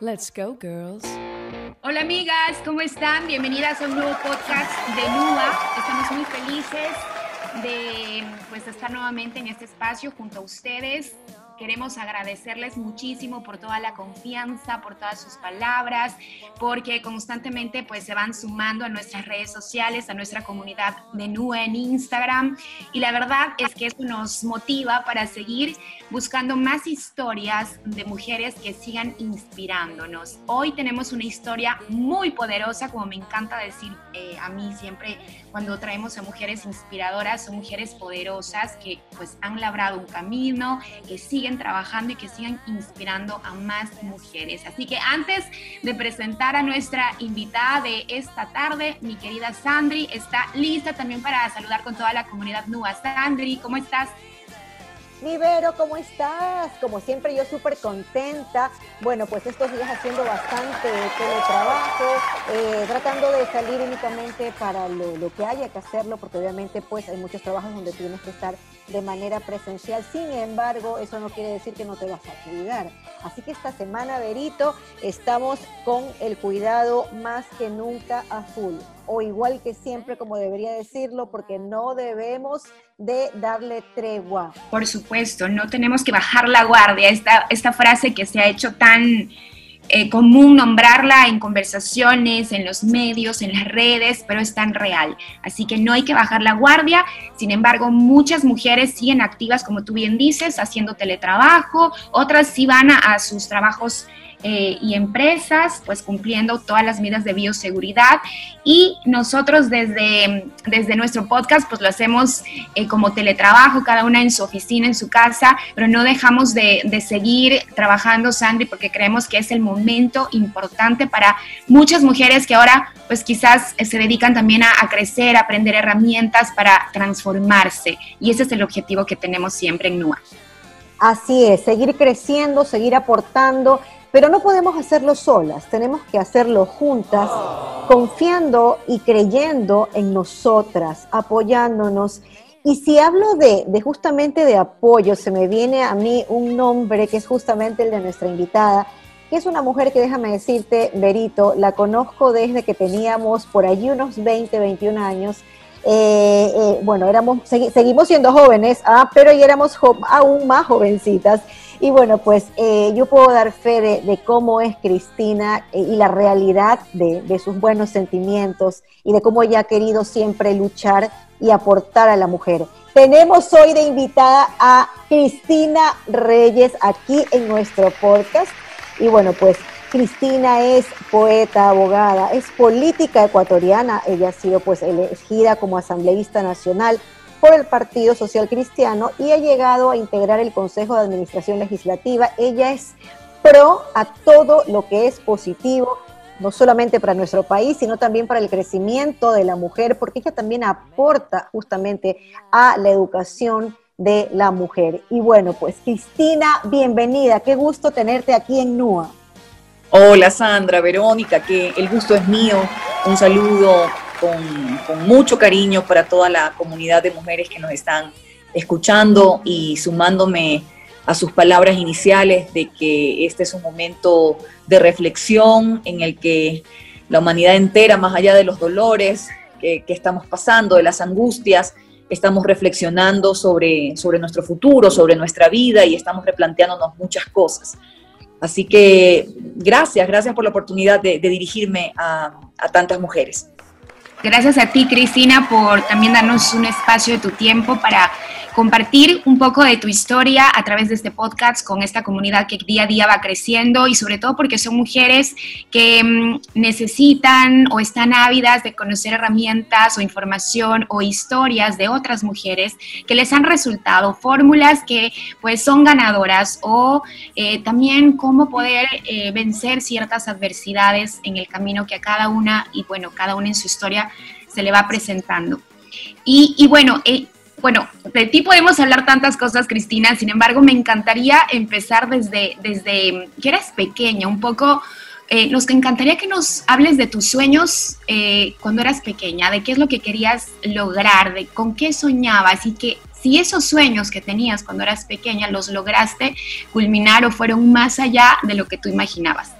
Let's go, girls. Hola amigas, ¿cómo están? Bienvenidas a un nuevo podcast de NUA. Estamos muy felices de pues, estar nuevamente en este espacio junto a ustedes. Queremos agradecerles muchísimo por toda la confianza, por todas sus palabras, porque constantemente pues se van sumando a nuestras redes sociales, a nuestra comunidad de NUA en Instagram. Y la verdad es que eso nos motiva para seguir buscando más historias de mujeres que sigan inspirándonos. Hoy tenemos una historia muy poderosa, como me encanta decir eh, a mí siempre cuando traemos a mujeres inspiradoras, son mujeres poderosas que pues han labrado un camino, que siguen trabajando y que sigan inspirando a más mujeres. Así que antes de presentar a nuestra invitada de esta tarde, mi querida Sandri, está lista también para saludar con toda la comunidad NUA. Sandri, ¿cómo estás? Vero, ¿cómo estás? Como siempre, yo súper contenta. Bueno, pues estos días haciendo bastante teletrabajo, eh, tratando de salir únicamente para lo, lo, que haya que hacerlo, porque obviamente pues hay muchos trabajos donde tienes que estar de manera presencial. Sin embargo, eso no quiere decir que no te vas a cuidar. Así que esta semana, Verito, estamos con el cuidado más que nunca a full. O igual que siempre, como debería decirlo, porque no debemos de darle tregua. Por supuesto, no tenemos que bajar la guardia. Esta, esta frase que se ha hecho tan eh, común nombrarla en conversaciones, en los medios, en las redes, pero es tan real. Así que no hay que bajar la guardia. Sin embargo, muchas mujeres siguen activas, como tú bien dices, haciendo teletrabajo, otras sí van a sus trabajos eh, y empresas, pues cumpliendo todas las medidas de bioseguridad. Y nosotros desde, desde nuestro podcast, pues lo hacemos eh, como teletrabajo, cada una en su oficina, en su casa, pero no dejamos de, de seguir trabajando, Sandri, porque creemos que es el momento importante para muchas mujeres que ahora pues quizás se dedican también a, a, crecer, a aprender herramientas para transformarse. Y ese es el objetivo que tenemos siempre en NUA. Así es, seguir creciendo, seguir aportando pero no podemos hacerlo solas, tenemos que hacerlo juntas, confiando y creyendo en nosotras, apoyándonos. Y si hablo de, de, justamente de apoyo, se me viene a mí un nombre que es justamente el de nuestra invitada, que es una mujer que déjame decirte, Berito, la conozco desde que teníamos por allí unos 20, 21 años. Eh, eh, bueno, éramos, seguimos siendo jóvenes, ah, pero ya éramos aún más jovencitas. Y bueno, pues eh, yo puedo dar fe de, cómo es Cristina eh, y la realidad de, de, sus buenos sentimientos y de cómo ella ha querido siempre luchar y aportar a la mujer. Tenemos hoy de invitada a Cristina Reyes aquí en nuestro podcast. Y bueno, pues Cristina es poeta, abogada, es política ecuatoriana. Ella ha sido pues elegida como asambleísta nacional por el Partido Social Cristiano y ha llegado a integrar el Consejo de Administración Legislativa. Ella es pro a todo lo que es positivo, no solamente para nuestro país, sino también para el crecimiento de la mujer, porque ella también aporta justamente a la educación de la mujer. Y bueno, pues Cristina, bienvenida, qué gusto tenerte aquí en NUA. Hola Sandra, Verónica, que el gusto es mío. Un saludo con, mucho cariño para toda la comunidad de mujeres que nos están escuchando y sumándome a sus palabras iniciales de que este es un momento de reflexión en el que la humanidad entera, más allá de los dolores que, estamos pasando, de las angustias, estamos reflexionando sobre, sobre nuestro futuro, sobre nuestra vida y estamos replanteándonos muchas cosas. Así que gracias, gracias por la oportunidad de, dirigirme a, a tantas mujeres. Gracias a ti, Cristina, por también darnos un espacio de tu tiempo para compartir un poco de tu historia a través de este podcast con esta comunidad que día a día va creciendo y sobre todo porque son mujeres que mm, necesitan o están ávidas de conocer herramientas o información o historias de otras mujeres que les han resultado, fórmulas que pues son ganadoras o eh, también cómo poder eh, vencer ciertas adversidades en el camino que a cada una y bueno, cada una en su historia se le va presentando. Y, y bueno, eh, bueno, de ti podemos hablar tantas cosas, Cristina, sin embargo, me encantaría empezar desde, desde que eras pequeña, un poco, eh, nos encantaría que nos hables de tus sueños eh, cuando eras pequeña, de qué es lo que querías lograr, de con qué soñabas y que si esos sueños que tenías cuando eras pequeña los lograste culminar o fueron más allá de lo que tú imaginabas.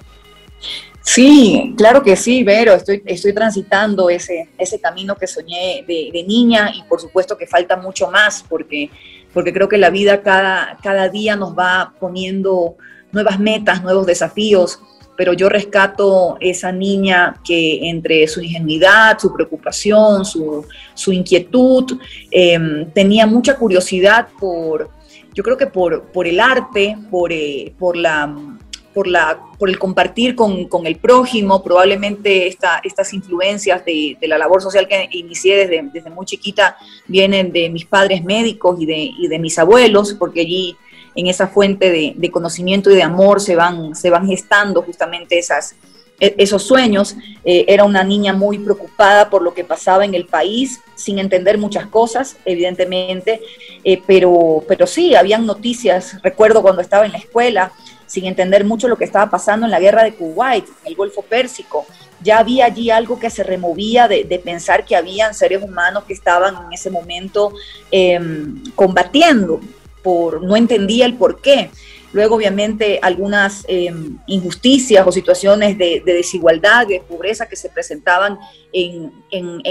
Sí, claro que sí, Vero, estoy, estoy transitando ese, ese camino que soñé de, niña y por supuesto que falta mucho más porque, porque creo que la vida cada, cada día nos va poniendo nuevas metas, nuevos desafíos, pero yo rescato esa niña que entre su ingenuidad, su preocupación, su, inquietud, em, tenía mucha curiosidad por, yo creo que por, por el arte, por, eh, por la por, la, por el compartir con, con el prójimo, probablemente esta, estas influencias de, de, la labor social que inicié desde, desde muy chiquita vienen de mis padres médicos y de, y de mis abuelos, porque allí en esa fuente de, de, conocimiento y de amor se van, se van gestando justamente esas, e, esos sueños. Eh, era una niña muy preocupada por lo que pasaba en el país, sin entender muchas cosas, evidentemente, eh, pero, pero sí, habían noticias, recuerdo cuando estaba en la escuela, sin entender mucho lo que estaba pasando en la guerra de Kuwait, en el Golfo Pérsico. Ya había allí algo que se removía de, pensar que habían seres humanos que estaban en ese momento em, combatiendo, por, no entendía el por qué. Luego, obviamente, algunas em, injusticias o situaciones de, desigualdad, de pobreza que se presentaban en,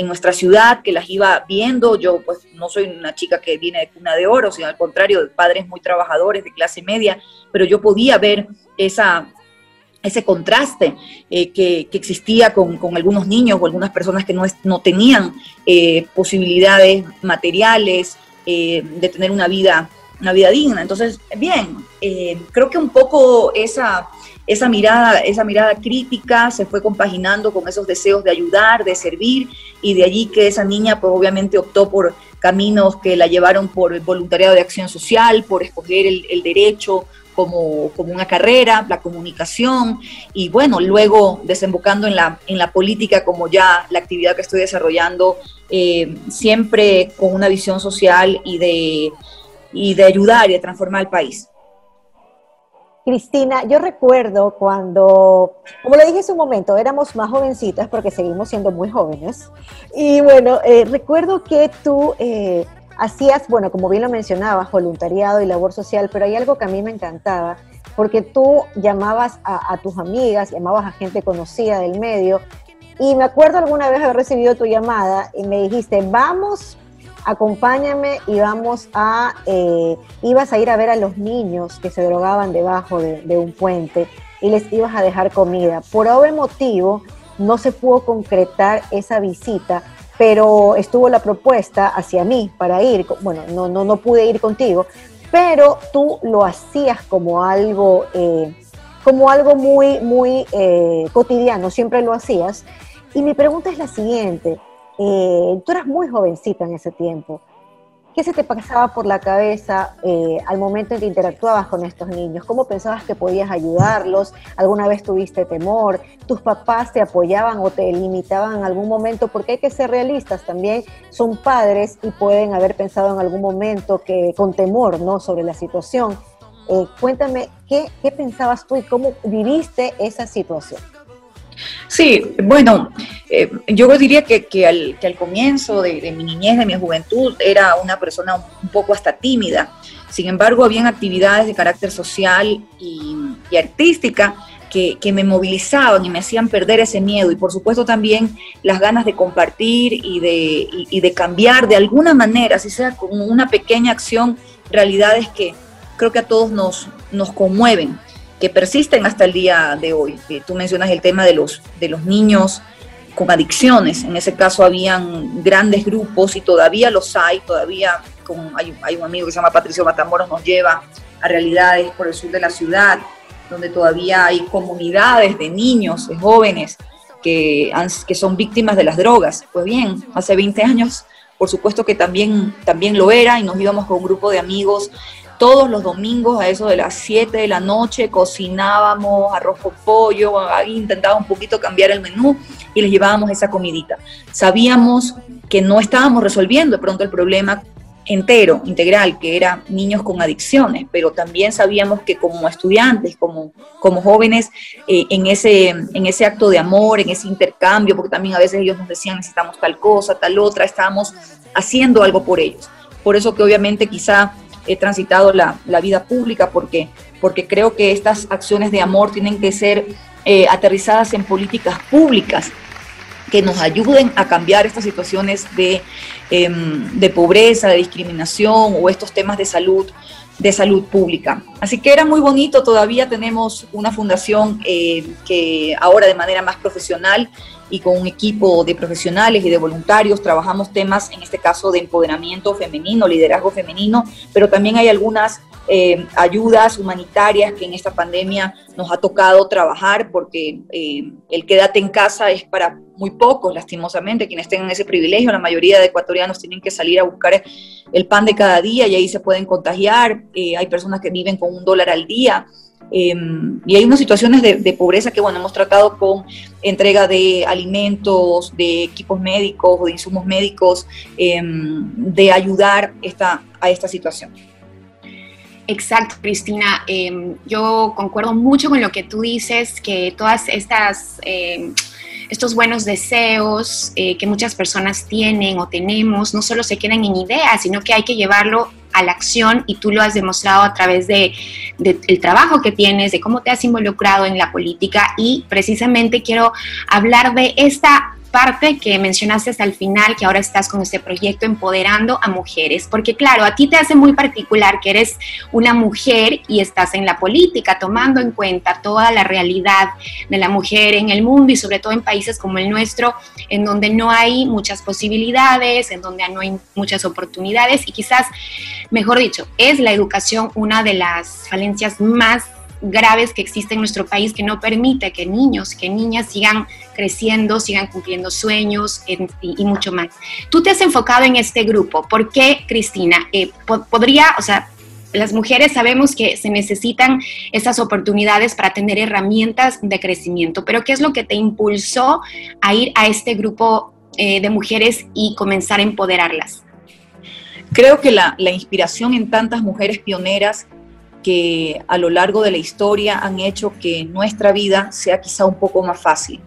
nuestra ciudad, que las iba viendo. Yo, pues, no soy una chica que viene de cuna de oro, sino al contrario, de padres muy trabajadores, de clase media, pero yo podía ver esa, ese contraste eh, que, existía con, algunos niños o algunas personas que no, no tenían eh, posibilidades materiales eh, de tener una vida una vida digna. Entonces, bien, eh, creo que un poco esa, esa, mirada, esa mirada crítica se fue compaginando con esos deseos de ayudar, de servir, y de allí que esa niña pues obviamente optó por caminos que la llevaron por el voluntariado de acción social, por escoger el, derecho como, como, una carrera, la comunicación, y bueno, luego desembocando en la, en la política como ya la actividad que estoy desarrollando, eh, siempre con una visión social y de y de ayudar y de transformar el país. Cristina, yo recuerdo cuando, como le dije hace un momento, éramos más jovencitas porque seguimos siendo muy jóvenes. Y bueno, eh, recuerdo que tú eh, hacías, bueno, como bien lo mencionabas, voluntariado y labor social, pero hay algo que a mí me encantaba, porque tú llamabas a, a tus amigas, llamabas a gente conocida del medio. Y me acuerdo alguna vez haber recibido tu llamada y me dijiste, vamos acompáñame y vamos a, eh, ibas a ir a ver a los niños que se drogaban debajo de, un puente y les ibas a dejar comida. Por obvio motivo, no se pudo concretar esa visita, pero estuvo la propuesta hacia mí para ir, bueno, no, no, no pude ir contigo, pero tú lo hacías como algo, eh, como algo muy, muy eh, cotidiano, siempre lo hacías. Y mi pregunta es la siguiente, eh, tú eras muy jovencita en ese tiempo. ¿Qué se te pasaba por la cabeza eh, al momento en que interactuabas con estos niños? ¿Cómo pensabas que podías ayudarlos? ¿Alguna vez tuviste temor? ¿Tus papás te apoyaban o te limitaban en algún momento? Porque hay que ser realistas también. Son padres y pueden haber pensado en algún momento que con temor ¿no? sobre la situación. Eh, cuéntame, ¿qué, ¿qué pensabas tú y cómo viviste esa situación? Sí, bueno, eh, yo diría que, que, al, que al comienzo de, mi niñez, de mi juventud, era una persona un, poco hasta tímida. Sin embargo, habían actividades de carácter social y, artística que, que, me movilizaban y me hacían perder ese miedo. Y por supuesto también las ganas de compartir y de, y de cambiar de alguna manera, si sea con una pequeña acción, realidades que creo que a todos nos, nos conmueven que persisten hasta el día de hoy. tú mencionas el tema de los, de los niños con adicciones. En ese caso habían grandes grupos y todavía los hay, todavía con, hay, hay, un amigo que se llama Patricio Matamoros, nos lleva a realidades por el sur de la ciudad, donde todavía hay comunidades de niños, de jóvenes que, que son víctimas de las drogas. Pues bien, hace 20 años, por supuesto que también, también lo era y nos íbamos con un grupo de amigos todos los domingos a eso de las 7 de la noche cocinábamos arroz con pollo, intentábamos un poquito cambiar el menú y les llevábamos esa comidita. Sabíamos que no estábamos resolviendo de pronto el problema entero, integral, que era niños con adicciones, pero también sabíamos que como estudiantes, como, como jóvenes, eh, en, ese, en ese acto de amor, en ese intercambio, porque también a veces ellos nos decían necesitamos tal cosa, tal otra, estábamos haciendo algo por ellos. Por eso que obviamente quizá he transitado la, vida pública porque, porque creo que estas acciones de amor tienen que ser eh, aterrizadas en políticas públicas que nos ayuden a cambiar estas situaciones de, em, de pobreza, de discriminación o estos temas de salud de salud pública. Así que era muy bonito, todavía tenemos una fundación eh, que ahora de manera más profesional y con un equipo de profesionales y de voluntarios trabajamos temas, en este caso, de empoderamiento femenino, liderazgo femenino, pero también hay algunas eh, ayudas humanitarias que en esta pandemia nos ha tocado trabajar porque eh, el quédate en casa es para muy pocos, lastimosamente, quienes tengan ese privilegio. La mayoría de ecuatorianos tienen que salir a buscar el pan de cada día y ahí se pueden contagiar. Eh, hay personas que viven con un dólar al día. Em, y hay unas situaciones de, pobreza que, bueno, hemos tratado con entrega de alimentos, de equipos médicos o de insumos médicos, em, de ayudar esta, a esta situación. Exacto, Cristina. Em, yo concuerdo mucho con lo que tú dices, que todas estas... estos buenos deseos eh, que muchas personas tienen o tenemos no solo se quedan en ideas, sino que hay que llevarlo a la acción y tú lo has demostrado a través de, del trabajo que tienes, de cómo te has involucrado en la política y precisamente quiero hablar de esta parte que mencionaste hasta el final, que ahora estás con este proyecto empoderando a mujeres, porque claro, a ti te hace muy particular que eres una mujer y estás en la política, tomando en cuenta toda la realidad de la mujer en el mundo y sobre todo en países como el nuestro, en donde no hay muchas posibilidades, en donde no hay muchas oportunidades. Y quizás, mejor dicho, es la educación una de las falencias más graves que existen en nuestro país que no permite que niños, que niñas sigan creciendo, sigan cumpliendo sueños y, mucho más. Tú te has enfocado en este grupo. ¿Por qué, Cristina? Eh, podría, o sea, las mujeres sabemos que se necesitan esas oportunidades para tener herramientas de crecimiento, pero ¿qué es lo que te impulsó a ir a este grupo eh, de mujeres y comenzar a empoderarlas? Creo que la, la inspiración en tantas mujeres pioneras que a lo largo de la historia han hecho que nuestra vida sea quizá un poco más fácil.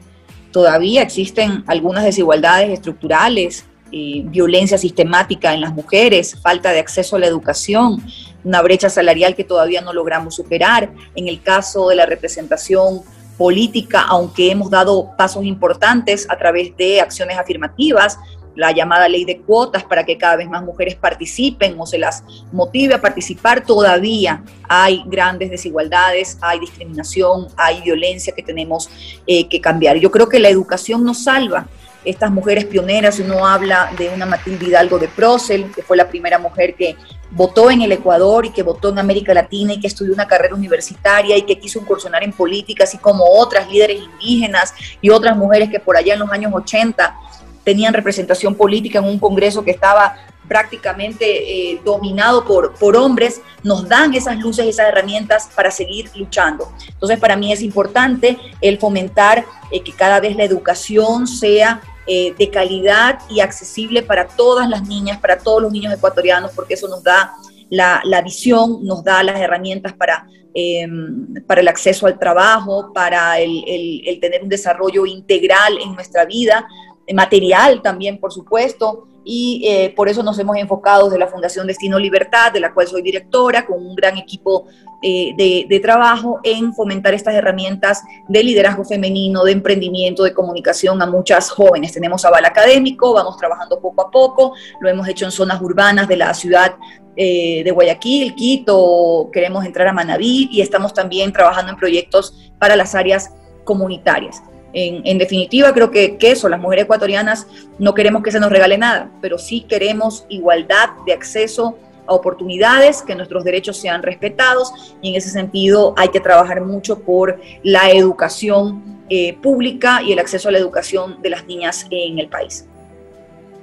Todavía existen algunas desigualdades estructurales, eh, violencia sistemática en las mujeres, falta de acceso a la educación, una brecha salarial que todavía no logramos superar. En el caso de la representación política, aunque hemos dado pasos importantes a través de acciones afirmativas, la llamada ley de cuotas para que cada vez más mujeres participen o se las motive a participar, todavía hay grandes desigualdades, hay discriminación, hay violencia que tenemos eh, que cambiar. Yo creo que la educación nos salva. Estas mujeres pioneras, uno habla de una Matilde Hidalgo de Procel, que fue la primera mujer que votó en el Ecuador y que votó en América Latina y que estudió una carrera universitaria y que quiso incursionar en política, así como otras líderes indígenas y otras mujeres que por allá en los años 80 tenían representación política en un Congreso que estaba prácticamente eh, dominado por, por hombres, nos dan esas luces, esas herramientas para seguir luchando. Entonces, para mí es importante el fomentar eh, que cada vez la educación sea eh, de calidad y accesible para todas las niñas, para todos los niños ecuatorianos, porque eso nos da la, la visión, nos da las herramientas para, em, para el acceso al trabajo, para el, el, el tener un desarrollo integral en nuestra vida, material también, por supuesto, y eh, por eso nos hemos enfocado desde la Fundación Destino Libertad, de la cual soy directora, con un gran equipo eh, de, trabajo en fomentar estas herramientas de liderazgo femenino, de emprendimiento, de comunicación a muchas jóvenes. Tenemos aval académico, vamos trabajando poco a poco, lo hemos hecho en zonas urbanas de la ciudad eh, de Guayaquil, Quito, queremos entrar a Manabí y estamos también trabajando en proyectos para las áreas comunitarias. En, definitiva, creo que, eso, las mujeres ecuatorianas no queremos que se nos regale nada, pero sí queremos igualdad de acceso a oportunidades, que nuestros derechos sean respetados y en ese sentido hay que trabajar mucho por la educación eh, pública y el acceso a la educación de las niñas en el país.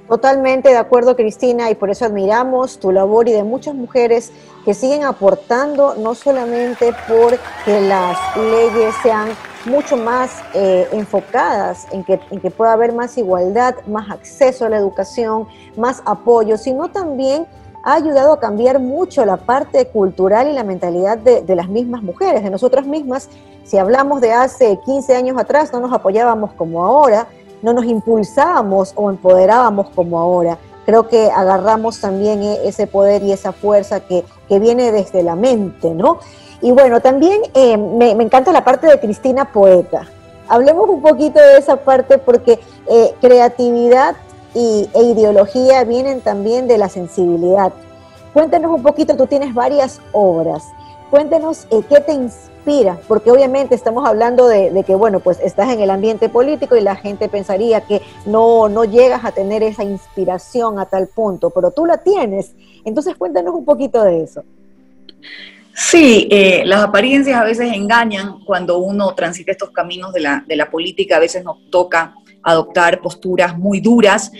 Totalmente de acuerdo, Cristina, y por eso admiramos tu labor y de muchas mujeres que siguen aportando, no solamente por que las leyes sean mucho más eh, enfocadas en que, pueda haber más igualdad, más acceso a la educación, más apoyo, sino también ha ayudado a cambiar mucho la parte cultural y la mentalidad de, de, las mismas mujeres, de nosotras mismas. Si hablamos de hace 15 años atrás, no nos apoyábamos como ahora, no nos impulsábamos o empoderábamos como ahora. Creo que agarramos también eh, ese poder y esa fuerza que, que viene desde la mente, ¿no? Y bueno, también eh, me, encanta la parte de Cristina Poeta. Hablemos un poquito de esa parte porque eh, creatividad y, e ideología vienen también de la sensibilidad. Cuéntanos un poquito, tú tienes varias obras. Cuéntanos eh, qué te inspira, porque obviamente estamos hablando de, que, bueno, pues estás en el ambiente político y la gente pensaría que no, no llegas a tener esa inspiración a tal punto, pero tú la tienes. Entonces cuéntanos un poquito de eso. Sí, eh, las apariencias a veces engañan cuando uno transita estos caminos de la, de la política, a veces nos toca adoptar posturas muy duras,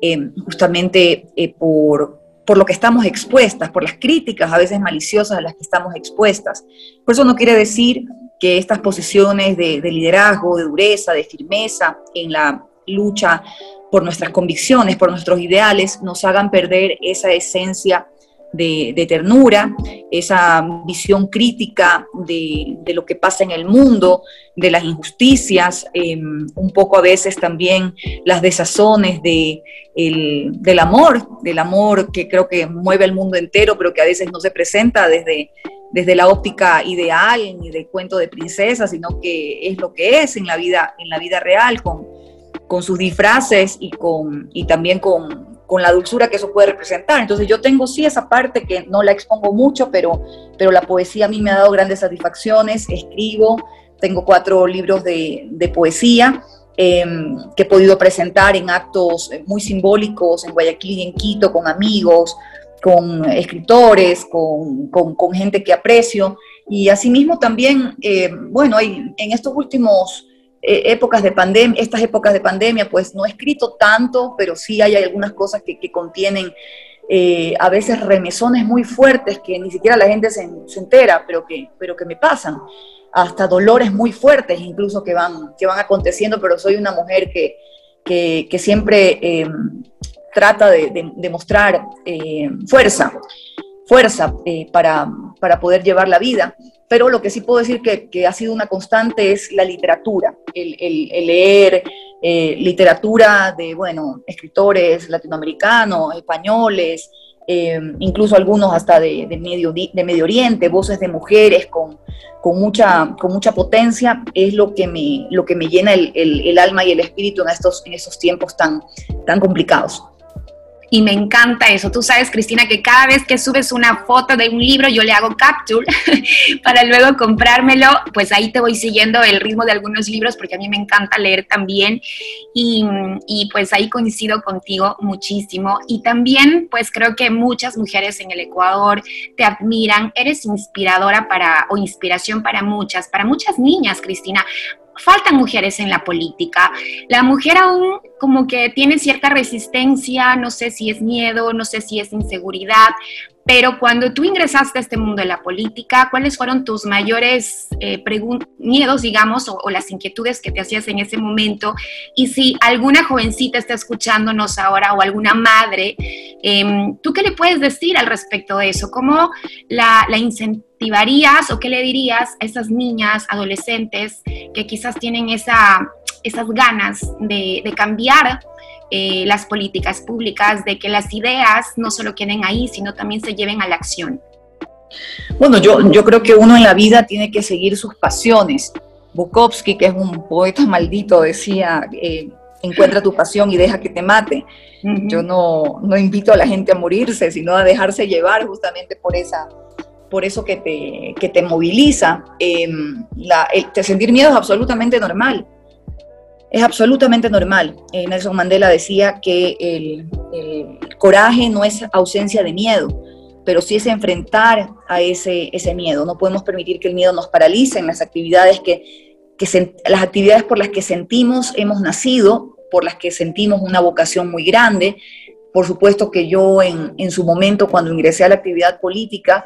eh, justamente por, por lo que estamos expuestas, por las críticas a veces maliciosas a las que estamos expuestas. Por eso no quiere decir que estas posiciones de, liderazgo, de dureza, de firmeza en la lucha por nuestras convicciones, por nuestros ideales, nos hagan perder esa esencia de, ternura, esa visión crítica de, lo que pasa en el mundo, de las injusticias, em, un poco a veces también las desazones de, del amor, del amor que creo que mueve al mundo entero, pero que a veces no se presenta desde, desde la óptica ideal ni del cuento de princesa, sino que es lo que es en la vida, en la vida real, con, con sus disfraces y, con, y también con, con la dulzura que eso puede representar. Entonces yo tengo sí esa parte que no la expongo mucho, pero, pero la poesía a mí me ha dado grandes satisfacciones. Escribo, tengo cuatro libros de, poesía em, que he podido presentar en actos muy simbólicos en Guayaquil y en Quito con amigos, con escritores, con, con, gente que aprecio. Y asimismo también, eh, bueno, en estos últimos eh, épocas de pandemia, estas épocas de pandemia, pues no he escrito tanto, pero sí hay algunas cosas que, contienen eh, a veces remesones muy fuertes que ni siquiera la gente se, entera, pero que, pero que me pasan. Hasta dolores muy fuertes incluso que van, que van aconteciendo, pero soy una mujer que, que, siempre em, trata de, de, mostrar eh, fuerza, fuerza para, para poder llevar la vida pero lo que sí puedo decir que, ha sido una constante es la literatura, el, leer eh, literatura de, bueno, escritores latinoamericanos, españoles, eh, incluso algunos hasta de, Medio, de Medio Oriente, voces de mujeres con, con, mucha, con mucha potencia, es lo que me, lo que me llena el, el, alma y el espíritu en estos, en estos tiempos tan, tan complicados. Y me encanta eso. Tú sabes, Cristina, que cada vez que subes una foto de un libro, yo le hago capture para luego comprármelo. Pues ahí te voy siguiendo el ritmo de algunos libros porque a mí me encanta leer también. Y, y pues ahí coincido contigo muchísimo. Y también, pues creo que muchas mujeres en el Ecuador te admiran. Eres inspiradora para, o inspiración para muchas, para muchas niñas, Cristina faltan mujeres en la política. La mujer aún como que tiene cierta resistencia, no sé si es miedo, no sé si es inseguridad, pero cuando tú ingresaste a este mundo de la política, ¿cuáles fueron tus mayores eh, miedos, digamos, o, las inquietudes que te hacías en ese momento? Y si alguna jovencita está escuchándonos ahora o alguna madre, em, ¿tú qué le puedes decir al respecto de eso? ¿Cómo la, la incentivarías o qué le dirías a esas niñas, adolescentes que quizás tienen esa, esas ganas de, de cambiar? Eh, las políticas públicas, de que las ideas no solo queden ahí, sino también se lleven a la acción? Bueno, yo, yo creo que uno en la vida tiene que seguir sus pasiones. Bukowski, que es un poeta maldito, decía, eh, encuentra tu pasión y deja que te mate. Yo no, no, invito a la gente a morirse, sino a dejarse llevar justamente por, esa, por eso que te, que te moviliza. Em, la, el, sentir miedo es absolutamente normal es absolutamente normal. Eh, Nelson Mandela decía que el, coraje no es ausencia de miedo, pero sí es enfrentar a ese, ese miedo. No podemos permitir que el miedo nos paralice en las actividades que, las actividades por las que sentimos hemos nacido, por las que sentimos una vocación muy grande. Por supuesto que yo en, en su momento, cuando ingresé a la actividad política,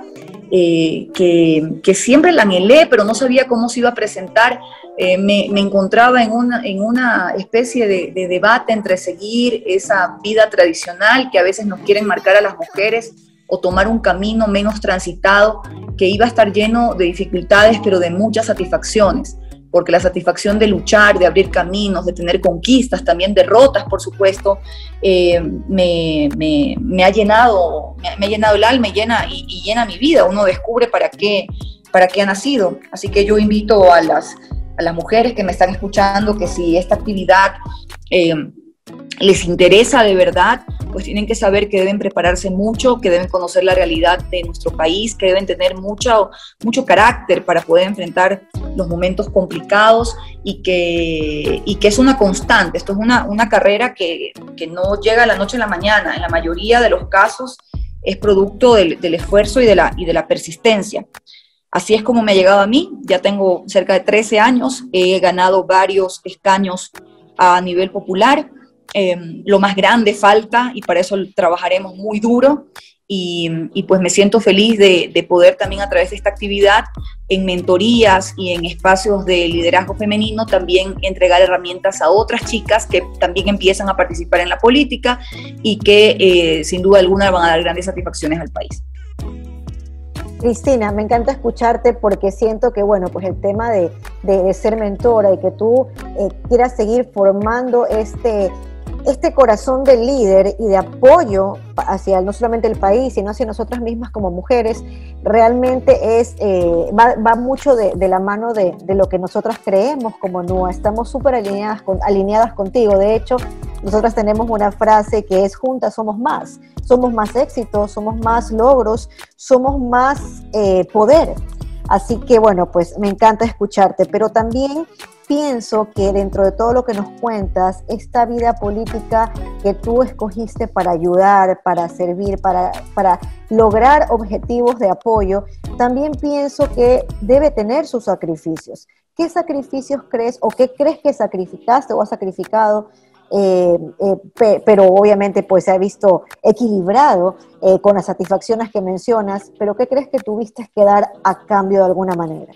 eh, que, que, siempre la anhelé, pero no sabía cómo se iba a presentar, eh, me, encontraba en una, en una especie de, debate entre seguir esa vida tradicional que a veces nos quieren marcar a las mujeres o tomar un camino menos transitado que iba a estar lleno de dificultades, pero de muchas satisfacciones porque la satisfacción de luchar, de abrir caminos, de tener conquistas, también derrotas, por supuesto, eh, me, ha llenado, me, ha llenado el alma y llena, y, llena mi vida. Uno descubre para qué, para qué ha nacido. Así que yo invito a las, a las mujeres que me están escuchando que si esta actividad eh, les interesa de verdad, pues tienen que saber que deben prepararse mucho, que deben conocer la realidad de nuestro país, que deben tener mucho, mucho carácter para poder enfrentar los momentos complicados y que, y que es una constante. Esto es una, una carrera que, que, no llega a la noche a la mañana. En la mayoría de los casos es producto del, del esfuerzo y de, la, y de la persistencia. Así es como me ha llegado a mí. Ya tengo cerca de 13 años, he ganado varios escaños a nivel popular Em, lo más grande falta y para eso trabajaremos muy duro y, pues me siento feliz de, poder también a través de esta actividad en mentorías y en espacios de liderazgo femenino también entregar herramientas a otras chicas que también empiezan a participar en la política y que eh, sin duda alguna van a dar grandes satisfacciones al país. Cristina, me encanta escucharte porque siento que, bueno, pues el tema de, ser mentora y que tú eh, quieras seguir formando este, este corazón de líder y de apoyo hacia no solamente el país, sino hacia nosotras mismas como mujeres, realmente es, eh, va, mucho de, la mano de, lo que nosotras creemos como NUA. Estamos súper alineadas, con, alineadas contigo. De hecho, nosotras tenemos una frase que es juntas somos más. Somos más éxitos, somos más logros, somos más eh, poder. Así que bueno, pues me encanta escucharte, pero también pienso que dentro de todo lo que nos cuentas, esta vida política que tú escogiste para ayudar, para servir, para, para lograr objetivos de apoyo, también pienso que debe tener sus sacrificios. ¿Qué sacrificios crees o qué crees que sacrificaste o has sacrificado? Eh, eh, pero obviamente pues se ha visto equilibrado eh, con las satisfacciones que mencionas, pero ¿qué crees que tuviste que dar a cambio de alguna manera?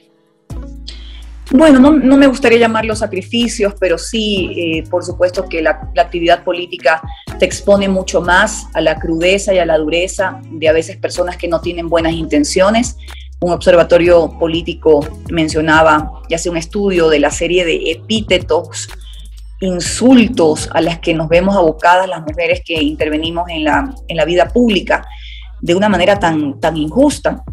Bueno, no, me gustaría llamarlos sacrificios, pero sí, eh, por supuesto que la, actividad política te expone mucho más a la crudeza y a la dureza de a veces personas que no tienen buenas intenciones. Un observatorio político mencionaba y hace un estudio de la serie de epítetos, insultos a las que nos vemos abocadas las mujeres que intervenimos en la, en la vida pública de una manera tan, tan injusta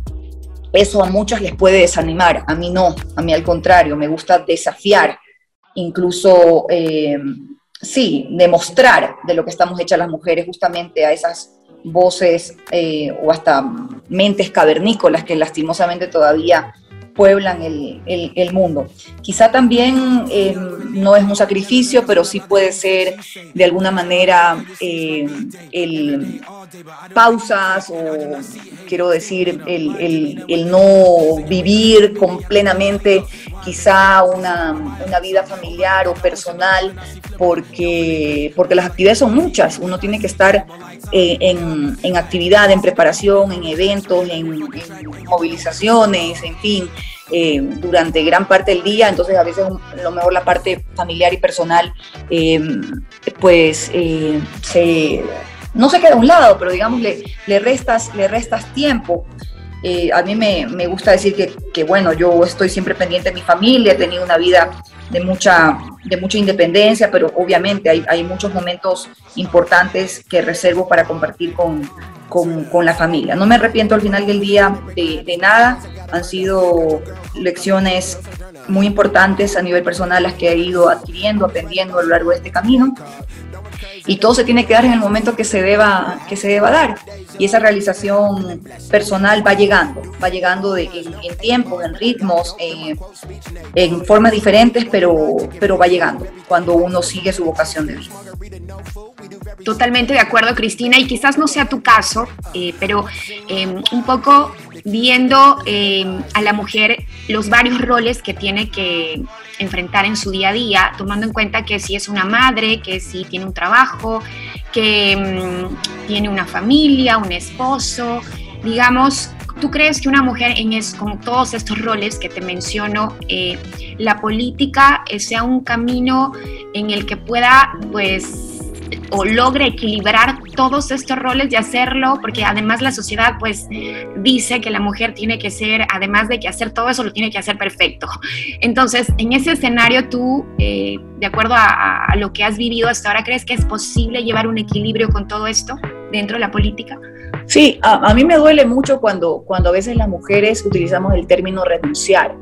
eso a muchas les puede desanimar, a mí no, a mí al contrario, me gusta desafiar, incluso, eh, sí, demostrar de lo que estamos hechas las mujeres justamente a esas voces eh, o hasta mentes cavernícolas que lastimosamente todavía pueblan el, mundo. Quizá también eh, no es un sacrificio, pero sí puede ser de alguna manera el pausas o quiero decir el, no vivir con plenamente quizá una, vida familiar o personal porque, porque las actividades son muchas, uno tiene que estar eh, en, actividad, en preparación, en eventos, en, movilizaciones, en fin. Eh, durante gran parte del día, entonces a veces lo mejor la parte familiar y personal eh, pues se no se queda a un lado, pero digamos, le, le, restas, le restas tiempo. A mí me, me, gusta decir que, que, bueno, yo estoy siempre pendiente de mi familia, he tenido una vida de mucha, de mucha independencia, pero obviamente hay, hay muchos momentos importantes que reservo para compartir con, con, con, la familia. No me arrepiento al final del día de, de, nada, han sido lecciones muy importantes a nivel personal las que he ido adquiriendo, aprendiendo a lo largo de este camino y todo se tiene que dar en el momento que se deba, que se deba dar. Y esa realización personal va llegando, va llegando de, en, tiempos, en ritmos, en, formas diferentes, pero, pero va llegando cuando uno sigue su vocación de vida. Totalmente de acuerdo, Cristina, y quizás no sea tu caso, eh, pero eh, un poco viendo eh, a la mujer los varios roles que tiene que enfrentar en su día a día, tomando en cuenta que si es una madre, que si tiene un trabajo, que mm, tiene una familia, un esposo, digamos, ¿tú crees que una mujer en es, con todos estos roles que te menciono, eh, la política sea un camino en el que pueda, pues, o logre equilibrar todos estos roles de hacerlo, porque además la sociedad pues dice que la mujer tiene que ser, además de que hacer todo eso, lo tiene que hacer perfecto. Entonces, en ese escenario tú, eh, de acuerdo a, lo que has vivido hasta ahora, ¿crees que es posible llevar un equilibrio con todo esto dentro de la política? Sí, a, mí me duele mucho cuando, cuando a veces las mujeres utilizamos el término renunciar.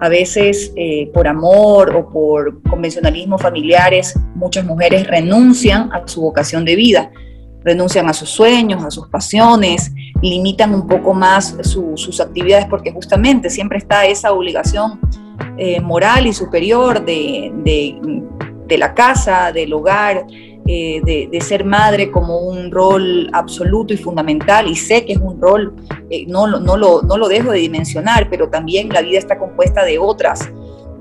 A veces eh, por amor o por convencionalismo familiares, muchas mujeres renuncian a su vocación de vida, renuncian a sus sueños, a sus pasiones, limitan un poco más sus actividades porque justamente siempre está esa obligación eh, moral y superior de, de, la casa, del hogar, eh, de, ser madre como un rol absoluto y fundamental, y sé que es un rol, eh, no, no, lo, no lo dejo de dimensionar, pero también la vida está compuesta de otras.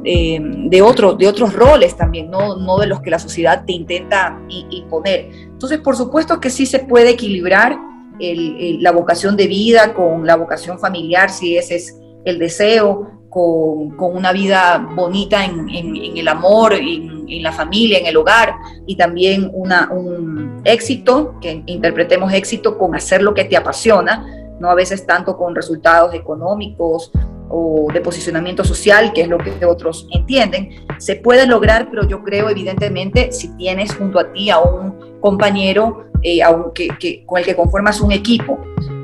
de, otro, de otros roles también, no, no de los que la sociedad te intenta imponer. Entonces, por supuesto que sí se puede equilibrar la vocación de vida con la vocación familiar, si ese es el deseo, con, una vida bonita en, el amor, en, la familia, en el hogar, y también un éxito, que interpretemos éxito con hacer lo que te apasiona, no a veces tanto con resultados económicos o de posicionamiento social, que es lo que otros entienden. Se puede lograr, pero yo creo evidentemente si tienes junto a ti a un compañero eh, que, con el que conformas un equipo,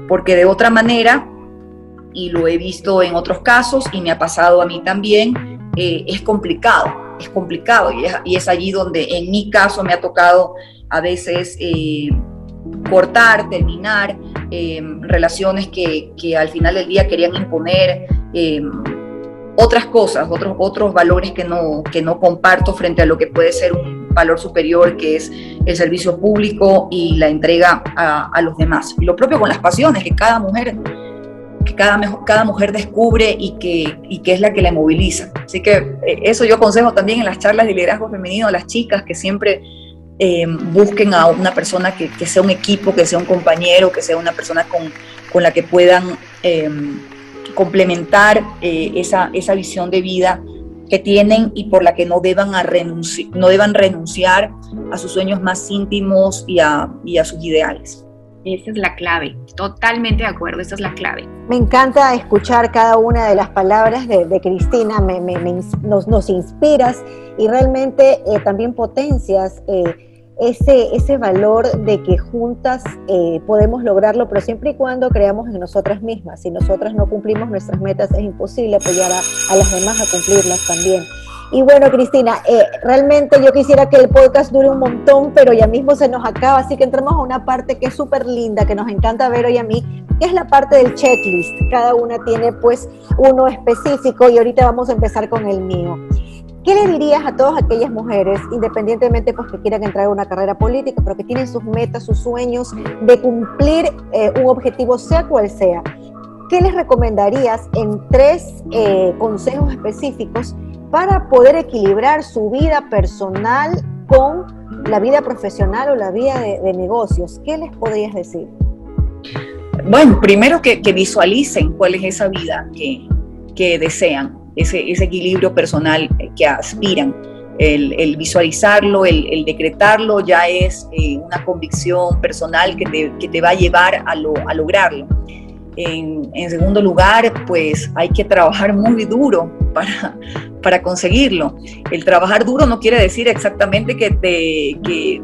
porque de otra manera, y lo he visto en otros casos y me ha pasado a mí también, eh, es complicado, es complicado y es, allí donde en mi caso me ha tocado a veces eh, cortar, terminar relaciones que, que, al final del día querían imponer otras cosas, otros, otros valores que no, que no comparto frente a lo que puede ser un valor superior que es el servicio público y la entrega a, los demás. Y lo propio con las pasiones que cada mujer cada, cada mujer descubre y que, y que es la que la moviliza. Así que eh, eso yo aconsejo también en las charlas de liderazgo femenino a las chicas que siempre eh, busquen a una persona que, que, sea un equipo, que sea un compañero, que sea una persona con, con la que puedan eh, complementar esa, esa visión de vida que tienen y por la que no deban, a no deban renunciar a sus sueños más íntimos y a, y a sus ideales. Esa es la clave, totalmente de acuerdo, esa es la clave. Me encanta escuchar cada una de las palabras de, Cristina, me, nos, nos, inspiras y realmente eh, también potencias. Eh, ese, ese valor de que juntas eh, podemos lograrlo, pero siempre y cuando creamos en nosotras mismas. Si nosotras no cumplimos nuestras metas, es imposible apoyar a, las demás a cumplirlas también. Y bueno, Cristina, eh, realmente yo quisiera que el podcast dure un montón, pero ya mismo se nos acaba, así que entremos a una parte que es súper linda, que nos encanta ver hoy a mí, que es la parte del checklist. Cada una tiene pues uno específico y ahorita vamos a empezar con el mío. ¿Qué le dirías a todas aquellas mujeres, independientemente pues que quieran entrar a una carrera política, pero que tienen sus metas, sus sueños de cumplir eh, un objetivo, sea cual sea? ¿Qué les recomendarías en tres eh, consejos específicos para poder equilibrar su vida personal con la vida profesional o la vida de, negocios? ¿Qué les podrías decir? Bueno, primero que, visualicen cuál es esa vida que, que desean ese, equilibrio personal que aspiran. El, visualizarlo, el, decretarlo ya es eh, una convicción personal que te, va a llevar a, lograrlo. En, segundo lugar, pues hay que trabajar muy duro para, para conseguirlo. El trabajar duro no quiere decir exactamente que, te, que,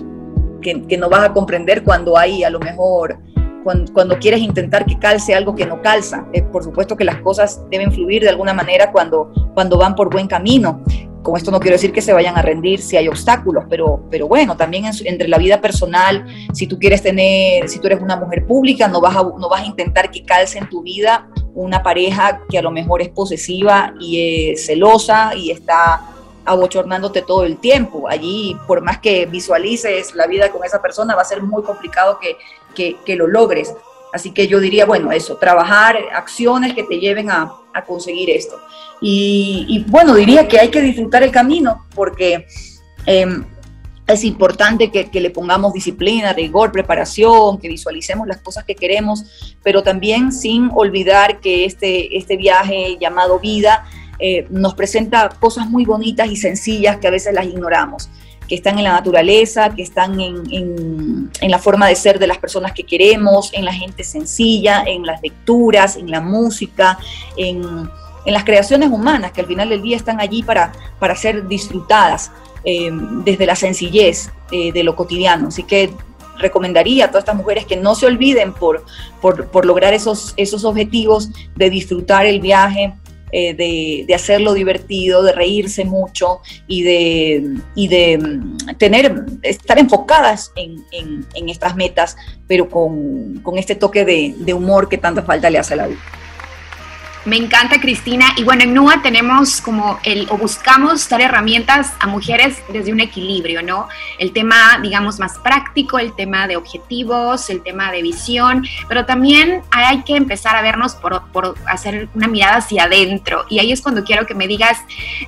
que no vas a comprender cuando hay a lo mejor cuando, quieres intentar que calce algo que no calza. Eh, por supuesto que las cosas deben fluir de alguna manera cuando, cuando van por buen camino. Con esto no quiero decir que se vayan a rendir si hay obstáculos, pero, pero bueno, también entre la vida personal, si tú quieres tener, si tú eres una mujer pública, no vas a, no vas a intentar que calce en tu vida una pareja que a lo mejor es posesiva y celosa y está abochornándote todo el tiempo. Allí, por más que visualices la vida con esa persona, va a ser muy complicado que, que, lo logres. Así que yo diría, bueno, eso, trabajar acciones que te lleven a, a conseguir esto. Y, bueno, diría que hay que disfrutar el camino porque em, es importante que, le pongamos disciplina, rigor, preparación, que visualicemos las cosas que queremos, pero también sin olvidar que este, este viaje llamado vida eh, nos presenta cosas muy bonitas y sencillas que a veces las ignoramos que están en la naturaleza, que están en, la forma de ser de las personas que queremos, en la gente sencilla, en las lecturas, en la música, en, las creaciones humanas, que al final del día están allí para, para ser disfrutadas eh, desde la sencillez eh, de lo cotidiano. Así que recomendaría a todas estas mujeres que no se olviden por, por, lograr esos, esos objetivos de disfrutar el viaje, eh, de, hacerlo divertido, de reírse mucho y de, y de mm, tener, estar enfocadas en, estas metas, pero con, este toque de, de humor que tanta falta le hace a la vida. Me encanta, Cristina. Y bueno, en NUA tenemos como el, o buscamos dar herramientas a mujeres desde un equilibrio, ¿no? El tema, digamos, más práctico, el tema de objetivos, el tema de visión, pero también hay que empezar a vernos por, por hacer una mirada hacia adentro. Y ahí es cuando quiero que me digas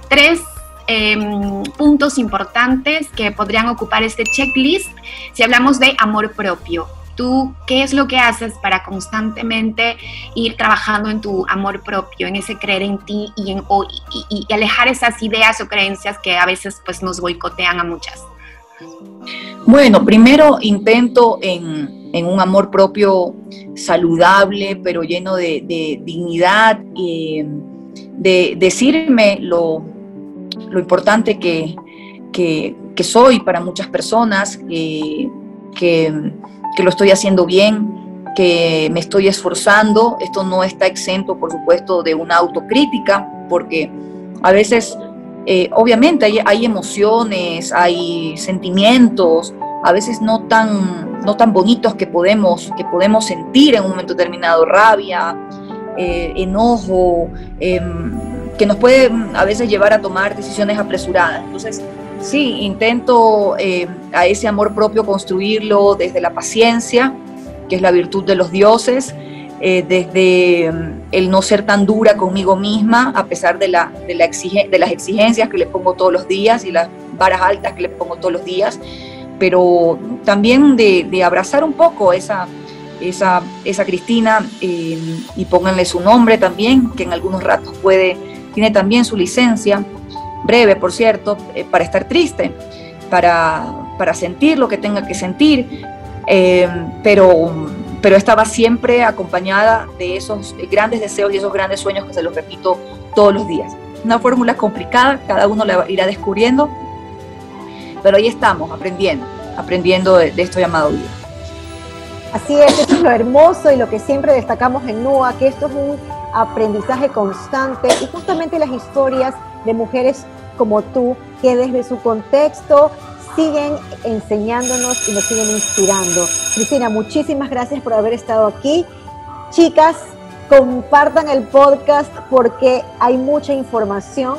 tres em, puntos importantes que podrían ocupar este checklist si hablamos de amor propio tú qué es lo que haces para constantemente ir trabajando en tu amor propio, en ese creer en ti y, en, y, alejar esas ideas o creencias que a veces pues nos boicotean a muchas? Bueno, primero intento en, un amor propio saludable, pero lleno de, dignidad, y de decirme lo, importante que, soy para muchas personas, que que lo estoy haciendo bien, que me estoy esforzando. Esto no está exento, por supuesto, de una autocrítica, porque a veces, eh, obviamente, hay, emociones, hay sentimientos, a veces no tan, no tan bonitos que podemos, que podemos sentir en un momento determinado, rabia, eh, enojo, em, que nos puede a veces llevar a tomar decisiones apresuradas. Entonces, sí, intento eh, a ese amor propio construirlo desde la paciencia, que es la virtud de los dioses, eh, desde mm, el no ser tan dura conmigo misma, a pesar de, la, de, la de las exigencias que le pongo todos los días y las varas altas que le pongo todos los días, pero también de, abrazar un poco esa, esa, esa Cristina eh, y pónganle su nombre también, que en algunos ratos puede, tiene también su licencia breve, por cierto, eh, para estar triste, para, para, sentir lo que tenga que sentir, eh, pero, pero estaba siempre acompañada de esos grandes deseos y esos grandes sueños que se los repito todos los días. Una fórmula complicada, cada uno la irá descubriendo, pero ahí estamos, aprendiendo, aprendiendo de, esto llamado vida. Así es, eso es lo hermoso y lo que siempre destacamos en NUA, que esto es un aprendizaje constante y justamente las historias de mujeres como tú que desde su contexto siguen enseñándonos y nos siguen inspirando. Cristina, muchísimas gracias por haber estado aquí. Chicas, compartan el podcast porque hay mucha información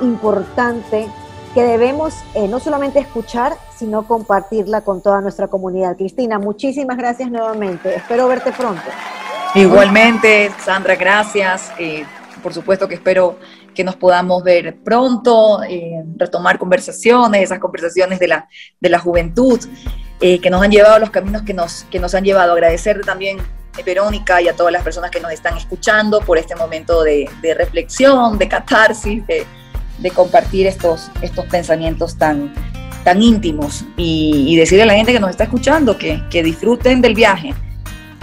importante que debemos eh, no solamente escuchar, sino compartirla con toda nuestra comunidad. Cristina, muchísimas gracias nuevamente. Espero verte pronto. Igualmente, Sandra, gracias. Eh, por supuesto que espero que nos podamos ver pronto, eh, retomar conversaciones, esas conversaciones de la, de la juventud, eh, que nos han llevado a los caminos que nos, que nos han llevado. Agradecer también a Verónica y a todas las personas que nos están escuchando por este momento de, reflexión, de catarsis, de, compartir estos, estos pensamientos tan, tan íntimos y, decirle a la gente que nos está escuchando que, que disfruten del viaje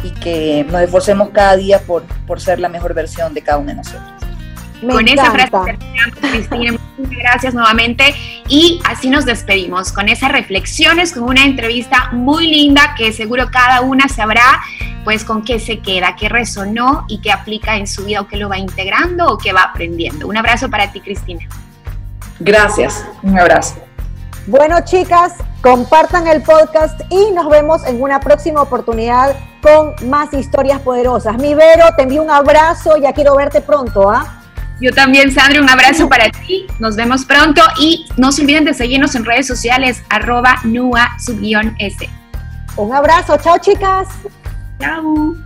y que nos esforcemos cada día por, por ser la mejor versión de cada uno de nosotros. Con esa frase terminamos, Cristina. Muchas gracias nuevamente. Y así nos despedimos con esas reflexiones, con una entrevista muy linda que seguro cada una sabrá pues con qué se queda, qué resonó y qué aplica en su vida o qué lo va integrando o qué va aprendiendo. Un abrazo para ti, Cristina. Gracias, un abrazo. Bueno, chicas, compartan el podcast y nos vemos en una próxima oportunidad con más historias poderosas. Mi Vero, te envío un abrazo, ya quiero verte pronto, ¿ah? Yo también, Sandra, un abrazo para ti. Nos vemos pronto y no se olviden de seguirnos en redes sociales, arroba NUA S. Un abrazo, chao chicas. Chao.